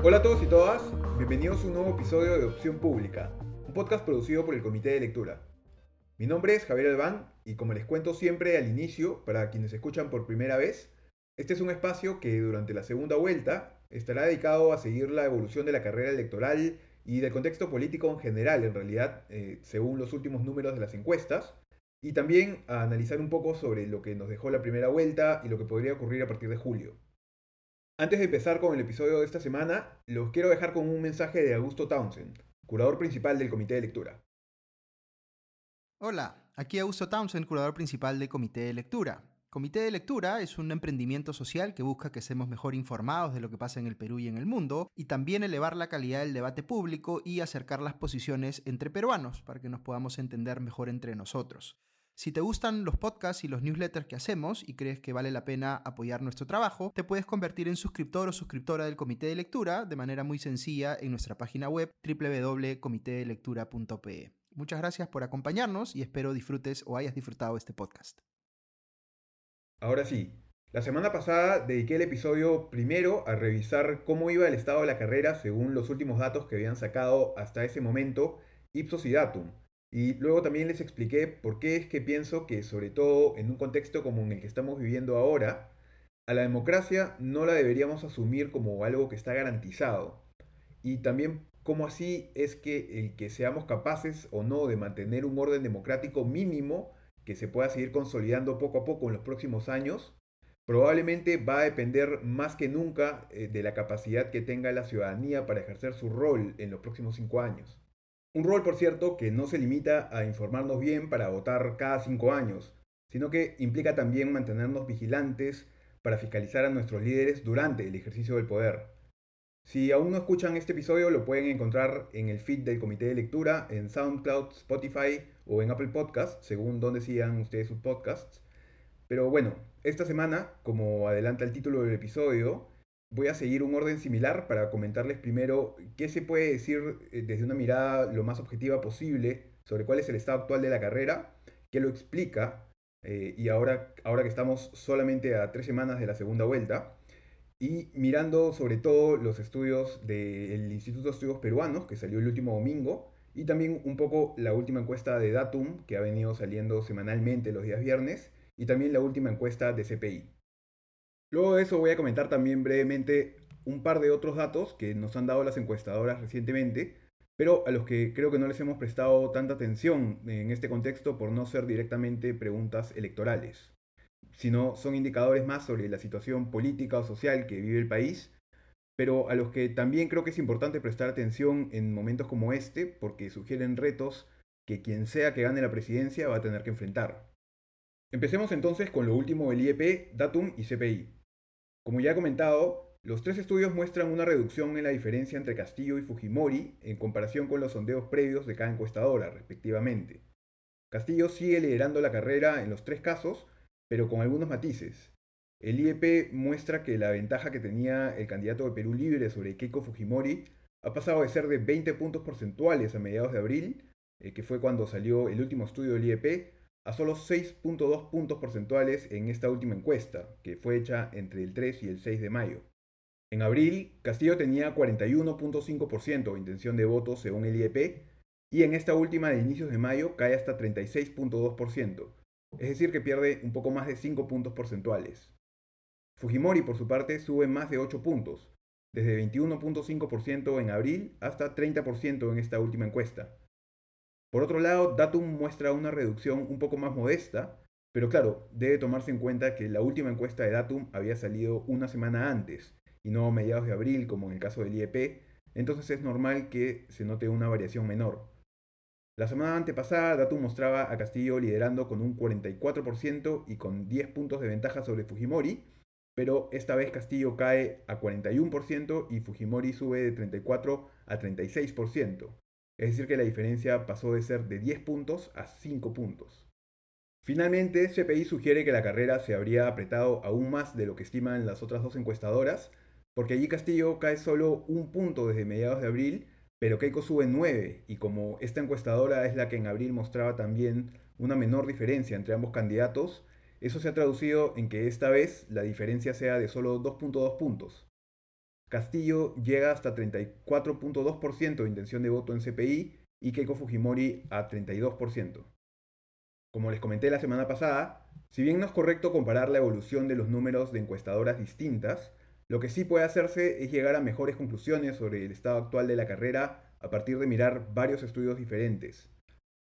Hola a todos y todas, bienvenidos a un nuevo episodio de Opción Pública, un podcast producido por el Comité de Lectura. Mi nombre es Javier Albán y como les cuento siempre al inicio, para quienes escuchan por primera vez, este es un espacio que durante la segunda vuelta estará dedicado a seguir la evolución de la carrera electoral y del contexto político en general, en realidad, eh, según los últimos números de las encuestas, y también a analizar un poco sobre lo que nos dejó la primera vuelta y lo que podría ocurrir a partir de julio. Antes de empezar con el episodio de esta semana, los quiero dejar con un mensaje de Augusto Townsend, curador principal del Comité de Lectura. Hola, aquí Augusto Townsend, curador principal del Comité de Lectura. Comité de Lectura es un emprendimiento social que busca que seamos mejor informados de lo que pasa en el Perú y en el mundo, y también elevar la calidad del debate público y acercar las posiciones entre peruanos para que nos podamos entender mejor entre nosotros. Si te gustan los podcasts y los newsletters que hacemos y crees que vale la pena apoyar nuestro trabajo, te puedes convertir en suscriptor o suscriptora del Comité de Lectura de manera muy sencilla en nuestra página web www.comitedelectura.pe. Muchas gracias por acompañarnos y espero disfrutes o hayas disfrutado este podcast. Ahora sí, la semana pasada dediqué el episodio primero a revisar cómo iba el estado de la carrera según los últimos datos que habían sacado hasta ese momento Ipsos y Datum y luego también les expliqué por qué es que pienso que, sobre todo en un contexto como en el que estamos viviendo ahora, a la democracia no la deberíamos asumir como algo que está garantizado. Y también cómo así es que el que seamos capaces o no de mantener un orden democrático mínimo que se pueda seguir consolidando poco a poco en los próximos años, probablemente va a depender más que nunca eh, de la capacidad que tenga la ciudadanía para ejercer su rol en los próximos cinco años. Un rol, por cierto, que no se limita a informarnos bien para votar cada cinco años, sino que implica también mantenernos vigilantes para fiscalizar a nuestros líderes durante el ejercicio del poder. Si aún no escuchan este episodio, lo pueden encontrar en el feed del comité de lectura, en SoundCloud, Spotify o en Apple Podcasts, según donde sigan ustedes sus podcasts. Pero bueno, esta semana, como adelanta el título del episodio, voy a seguir un orden similar para comentarles primero qué se puede decir eh, desde una mirada lo más objetiva posible sobre cuál es el estado actual de la carrera, qué lo explica, eh, y ahora, ahora que estamos solamente a tres semanas de la segunda vuelta, y mirando sobre todo los estudios del Instituto de Estudios Peruanos, que salió el último domingo, y también un poco la última encuesta de Datum, que ha venido saliendo semanalmente los días viernes, y también la última encuesta de CPI. Luego de eso voy a comentar también brevemente un par de otros datos que nos han dado las encuestadoras recientemente, pero a los que creo que no les hemos prestado tanta atención en este contexto por no ser directamente preguntas electorales, sino son indicadores más sobre la situación política o social que vive el país, pero a los que también creo que es importante prestar atención en momentos como este porque sugieren retos que quien sea que gane la presidencia va a tener que enfrentar. Empecemos entonces con lo último del IEP, Datum y CPI. Como ya he comentado, los tres estudios muestran una reducción en la diferencia entre Castillo y Fujimori en comparación con los sondeos previos de cada encuestadora, respectivamente. Castillo sigue liderando la carrera en los tres casos, pero con algunos matices. El IEP muestra que la ventaja que tenía el candidato de Perú Libre sobre Keiko Fujimori ha pasado de ser de 20 puntos porcentuales a mediados de abril, eh, que fue cuando salió el último estudio del IEP, a solo 6.2 puntos porcentuales en esta última encuesta, que fue hecha entre el 3 y el 6 de mayo. En abril, Castillo tenía 41.5% de intención de voto según el IEP, y en esta última de inicios de mayo cae hasta 36.2%, es decir, que pierde un poco más de 5 puntos porcentuales. Fujimori, por su parte, sube más de 8 puntos, desde 21.5% en abril hasta 30% en esta última encuesta. Por otro lado, Datum muestra una reducción un poco más modesta, pero claro, debe tomarse en cuenta que la última encuesta de Datum había salido una semana antes y no a mediados de abril como en el caso del IEP, entonces es normal que se note una variación menor. La semana antepasada, Datum mostraba a Castillo liderando con un 44% y con 10 puntos de ventaja sobre Fujimori, pero esta vez Castillo cae a 41% y Fujimori sube de 34 a 36%. Es decir, que la diferencia pasó de ser de 10 puntos a 5 puntos. Finalmente, CPI sugiere que la carrera se habría apretado aún más de lo que estiman las otras dos encuestadoras, porque allí Castillo cae solo un punto desde mediados de abril, pero Keiko sube 9, y como esta encuestadora es la que en abril mostraba también una menor diferencia entre ambos candidatos, eso se ha traducido en que esta vez la diferencia sea de solo 2.2 puntos. Castillo llega hasta 34.2% de intención de voto en CPI y Keiko Fujimori a 32%. Como les comenté la semana pasada, si bien no es correcto comparar la evolución de los números de encuestadoras distintas, lo que sí puede hacerse es llegar a mejores conclusiones sobre el estado actual de la carrera a partir de mirar varios estudios diferentes.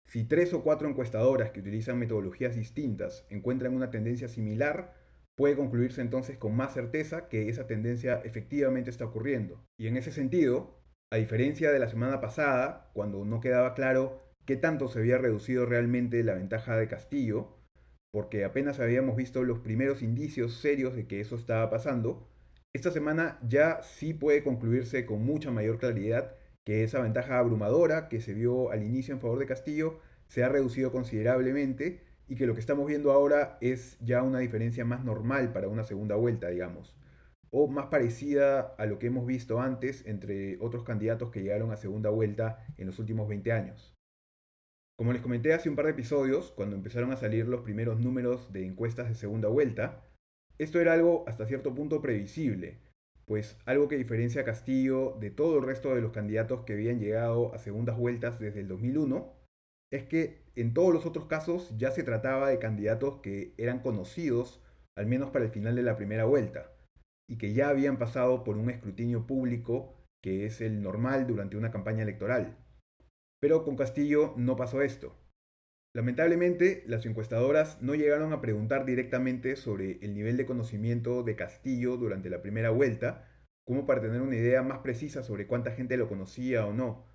Si tres o cuatro encuestadoras que utilizan metodologías distintas encuentran una tendencia similar, puede concluirse entonces con más certeza que esa tendencia efectivamente está ocurriendo. Y en ese sentido, a diferencia de la semana pasada, cuando no quedaba claro qué tanto se había reducido realmente la ventaja de Castillo, porque apenas habíamos visto los primeros indicios serios de que eso estaba pasando, esta semana ya sí puede concluirse con mucha mayor claridad que esa ventaja abrumadora que se vio al inicio en favor de Castillo se ha reducido considerablemente y que lo que estamos viendo ahora es ya una diferencia más normal para una segunda vuelta, digamos, o más parecida a lo que hemos visto antes entre otros candidatos que llegaron a segunda vuelta en los últimos 20 años. Como les comenté hace un par de episodios, cuando empezaron a salir los primeros números de encuestas de segunda vuelta, esto era algo hasta cierto punto previsible, pues algo que diferencia a Castillo de todo el resto de los candidatos que habían llegado a segundas vueltas desde el 2001, es que en todos los otros casos ya se trataba de candidatos que eran conocidos, al menos para el final de la primera vuelta, y que ya habían pasado por un escrutinio público que es el normal durante una campaña electoral. Pero con Castillo no pasó esto. Lamentablemente, las encuestadoras no llegaron a preguntar directamente sobre el nivel de conocimiento de Castillo durante la primera vuelta, como para tener una idea más precisa sobre cuánta gente lo conocía o no.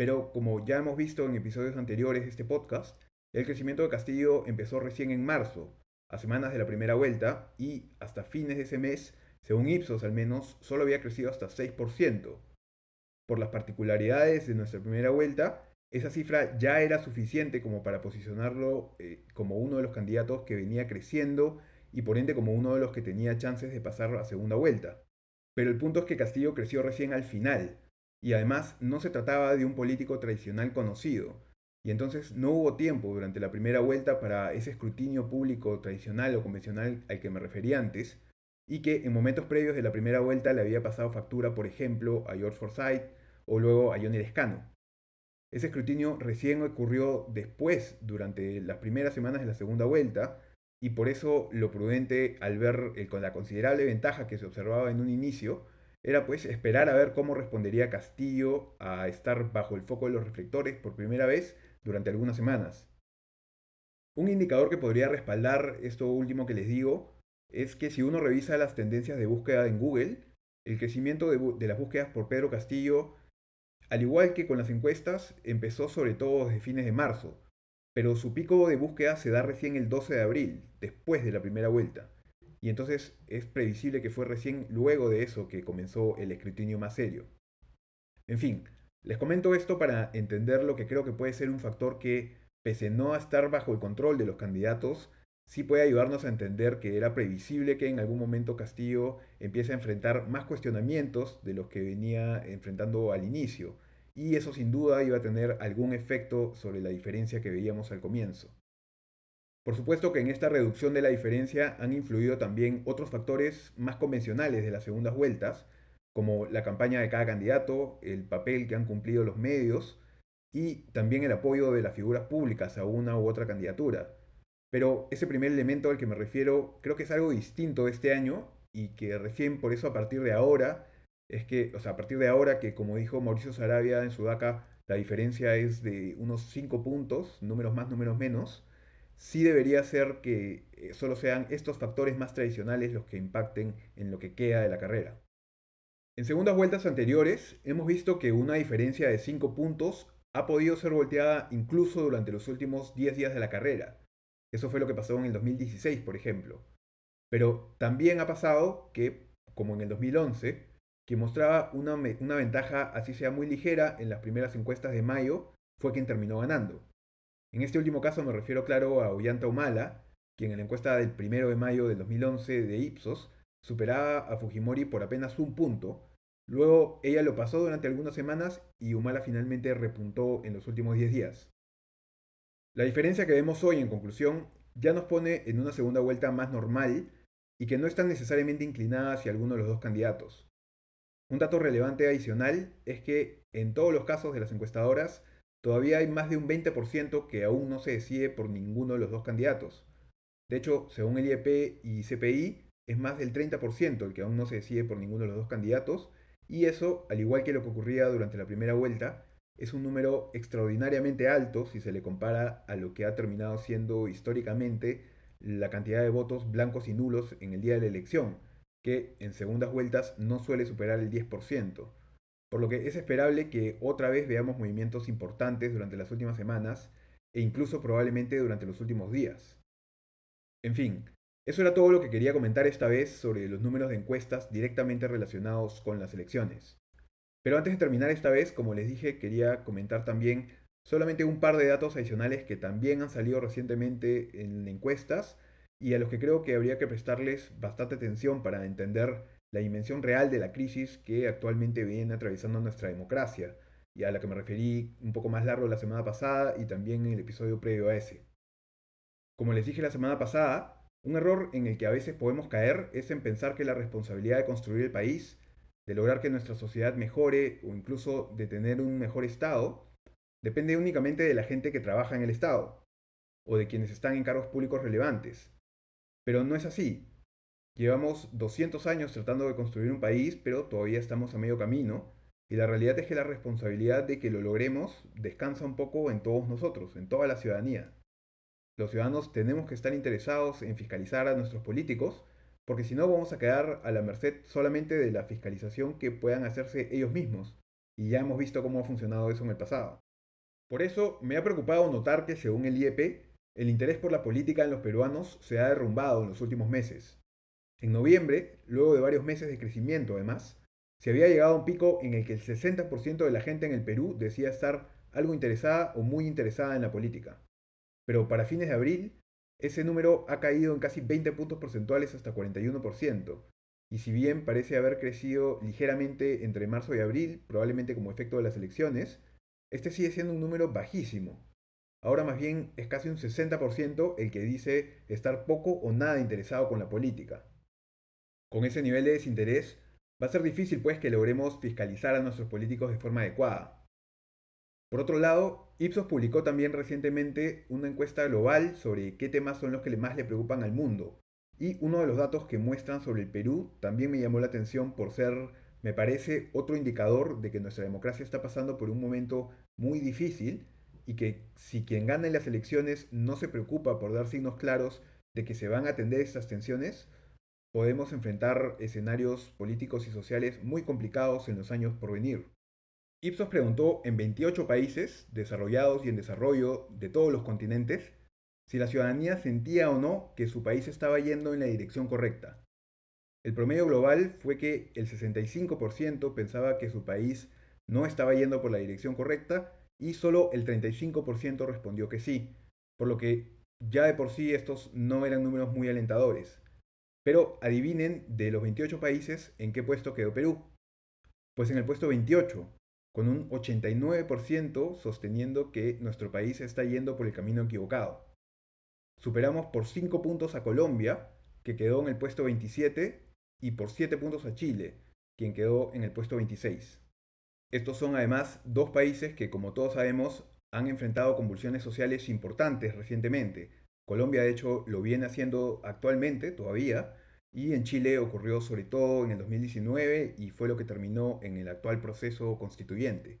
Pero como ya hemos visto en episodios anteriores de este podcast, el crecimiento de Castillo empezó recién en marzo, a semanas de la primera vuelta, y hasta fines de ese mes, según Ipsos al menos, solo había crecido hasta 6%. Por las particularidades de nuestra primera vuelta, esa cifra ya era suficiente como para posicionarlo eh, como uno de los candidatos que venía creciendo y por ende como uno de los que tenía chances de pasar a segunda vuelta. Pero el punto es que Castillo creció recién al final, y además no se trataba de un político tradicional conocido, y entonces no hubo tiempo durante la primera vuelta para ese escrutinio público tradicional o convencional al que me refería antes, y que en momentos previos de la primera vuelta le había pasado factura, por ejemplo, a George Forsyth o luego a Johnny Lescano. Ese escrutinio recién ocurrió después, durante las primeras semanas de la segunda vuelta, y por eso lo prudente al ver con la considerable ventaja que se observaba en un inicio, era pues esperar a ver cómo respondería Castillo a estar bajo el foco de los reflectores por primera vez durante algunas semanas. Un indicador que podría respaldar esto último que les digo es que si uno revisa las tendencias de búsqueda en Google, el crecimiento de, las búsquedas por Pedro Castillo al igual que con las encuestas, empezó sobre todo desde fines de marzo, pero su pico de búsqueda se da recién el 12 de abril, después de la primera vuelta. Y entonces es previsible que fue recién luego de eso que comenzó el escrutinio más serio. En fin, les comento esto para entender lo que creo que puede ser un factor que, pese no a estar bajo el control de los candidatos, sí puede ayudarnos a entender que era previsible que en algún momento Castillo empiece a enfrentar más cuestionamientos de los que venía enfrentando al inicio, y eso sin duda iba a tener algún efecto sobre la diferencia que veíamos al comienzo. Por supuesto que en esta reducción de la diferencia han influido también otros factores más convencionales de las segundas vueltas, como la campaña de cada candidato, el papel que han cumplido los medios y también el apoyo de las figuras públicas a una u otra candidatura. Pero ese primer elemento al que me refiero creo que es algo distinto este año y que recién por eso a partir de ahora, es que, o sea, a partir de ahora que como dijo Mauricio Sarabia en Sudaca, la diferencia es de unos 5 puntos, números más, números menos, sí debería ser que eh, solo sean estos factores más tradicionales los que impacten en lo que queda de la carrera. En segundas vueltas anteriores hemos visto que una diferencia de 5 puntos ha podido ser volteada incluso durante los últimos 10 días de la carrera, eso fue lo que pasó en el 2016, por ejemplo. Pero también ha pasado que, como en el 2011, que mostraba una, una, ventaja, así sea muy ligera, en las primeras encuestas de mayo, fue quien terminó ganando. En este último caso me refiero, claro, a Ollanta Humala, quien en la encuesta del 1 de mayo del 2011 de Ipsos superaba a Fujimori por apenas un punto. Luego ella lo pasó durante algunas semanas y Humala finalmente repuntó en los últimos 10 días. La diferencia que vemos hoy, en conclusión, ya nos pone en una segunda vuelta más normal y que no está necesariamente inclinada hacia alguno de los dos candidatos. Un dato relevante adicional es que en todos los casos de las encuestadoras todavía hay más de un 20% que aún no se decide por ninguno de los dos candidatos. De hecho, según el IEP y CPI, es más del 30% el que aún no se decide por ninguno de los dos candidatos, y eso, al igual que lo que ocurría durante la primera vuelta, es un número extraordinariamente alto si se le compara a lo que ha terminado siendo históricamente la cantidad de votos blancos y nulos en el día de la elección, que en segundas vueltas no suele superar el 10%, por lo que es esperable que otra vez veamos movimientos importantes durante las últimas semanas e incluso probablemente durante los últimos días. En fin, eso era todo lo que quería comentar esta vez sobre los números de encuestas directamente relacionados con las elecciones. Pero antes de terminar esta vez, como les dije, quería comentar también solamente un par de datos adicionales que también han salido recientemente en encuestas y a los que creo que habría que prestarles bastante atención para entender la dimensión real de la crisis que actualmente viene atravesando nuestra democracia, y a la que me referí un poco más largo la semana pasada y también en el episodio previo a ese. Como les dije la semana pasada, un error en el que a veces podemos caer es en pensar que la responsabilidad de construir el país, de lograr que nuestra sociedad mejore o incluso de tener un mejor Estado, depende únicamente de la gente que trabaja en el Estado o de quienes están en cargos públicos relevantes. Pero no es así. Llevamos 200 años tratando de construir un país, pero todavía estamos a medio camino, y la realidad es que la responsabilidad de que lo logremos descansa un poco en todos nosotros, en toda la ciudadanía. Los ciudadanos tenemos que estar interesados en fiscalizar a nuestros políticos, porque si no vamos a quedar a la merced solamente de la fiscalización que puedan hacerse ellos mismos, y ya hemos visto cómo ha funcionado eso en el pasado. Por eso me ha preocupado notar que según el IEP, el interés por la política en los peruanos se ha derrumbado en los últimos meses. En noviembre, luego de varios meses de crecimiento además, se había llegado a un pico en el que el 60% de la gente en el Perú decía estar algo interesada o muy interesada en la política. Pero para fines de abril, ese número ha caído en casi 20 puntos porcentuales hasta 41%, y si bien parece haber crecido ligeramente entre marzo y abril, probablemente como efecto de las elecciones, este sigue siendo un número bajísimo, Ahora más bien es casi un 60% el que dice estar poco o nada interesado con la política. Con ese nivel de desinterés, va a ser difícil pues que logremos fiscalizar a nuestros políticos de forma adecuada. Por otro lado, Ipsos publicó también recientemente una encuesta global sobre qué temas son los que más le preocupan al mundo. Y uno de los datos que muestran sobre el Perú también me llamó la atención por ser, me parece, otro indicador de que nuestra democracia está pasando por un momento muy difícil y que si quien gana en las elecciones no se preocupa por dar signos claros de que se van a atender estas tensiones, podemos enfrentar escenarios políticos y sociales muy complicados en los años por venir. Ipsos preguntó en 28 países, desarrollados y en desarrollo de todos los continentes, si la ciudadanía sentía o no que su país estaba yendo en la dirección correcta. El promedio global fue que el 65% pensaba que su país no estaba yendo por la dirección correcta y solo el 35% respondió que sí, por lo que ya de por sí estos no eran números muy alentadores. Pero adivinen de los 28 países en qué puesto quedó Perú. Pues en el puesto 28, con un 89% sosteniendo que nuestro país está yendo por el camino equivocado. Superamos por 5 puntos a Colombia, que quedó en el puesto 27, y por 7 puntos a Chile, quien quedó en el puesto 26. Estos son además dos países que, como todos sabemos, han enfrentado convulsiones sociales importantes recientemente. Colombia, de hecho, lo viene haciendo actualmente todavía, y en Chile ocurrió sobre todo en el 2019 y fue lo que terminó en el actual proceso constituyente.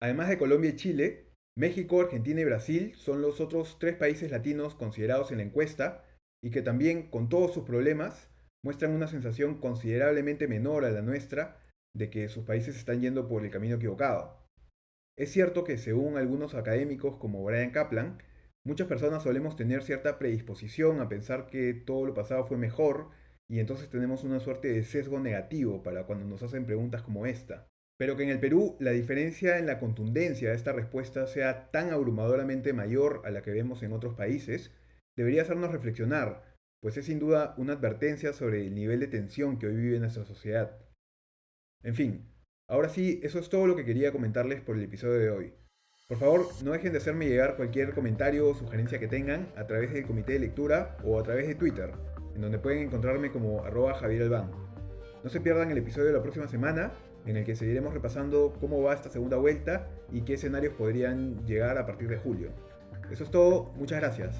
Además de Colombia y Chile, México, Argentina y Brasil son los otros tres países latinos considerados en la encuesta y que también, con todos sus problemas, muestran una sensación considerablemente menor a la nuestra de que sus países están yendo por el camino equivocado. Es cierto que según algunos académicos como Brian Kaplan, muchas personas solemos tener cierta predisposición a pensar que todo lo pasado fue mejor y entonces tenemos una suerte de sesgo negativo para cuando nos hacen preguntas como esta. Pero que en el Perú la diferencia en la contundencia de esta respuesta sea tan abrumadoramente mayor a la que vemos en otros países, debería hacernos reflexionar, pues es sin duda una advertencia sobre el nivel de tensión que hoy vive nuestra sociedad. En fin, ahora sí, eso es todo lo que quería comentarles por el episodio de hoy. Por favor, no dejen de hacerme llegar cualquier comentario o sugerencia que tengan a través del comité de lectura o a través de Twitter, en donde pueden encontrarme como arroba Javier Albán. No se pierdan el episodio de la próxima semana, en el que seguiremos repasando cómo va esta segunda vuelta y qué escenarios podrían llegar a partir de julio. Eso es todo, muchas gracias.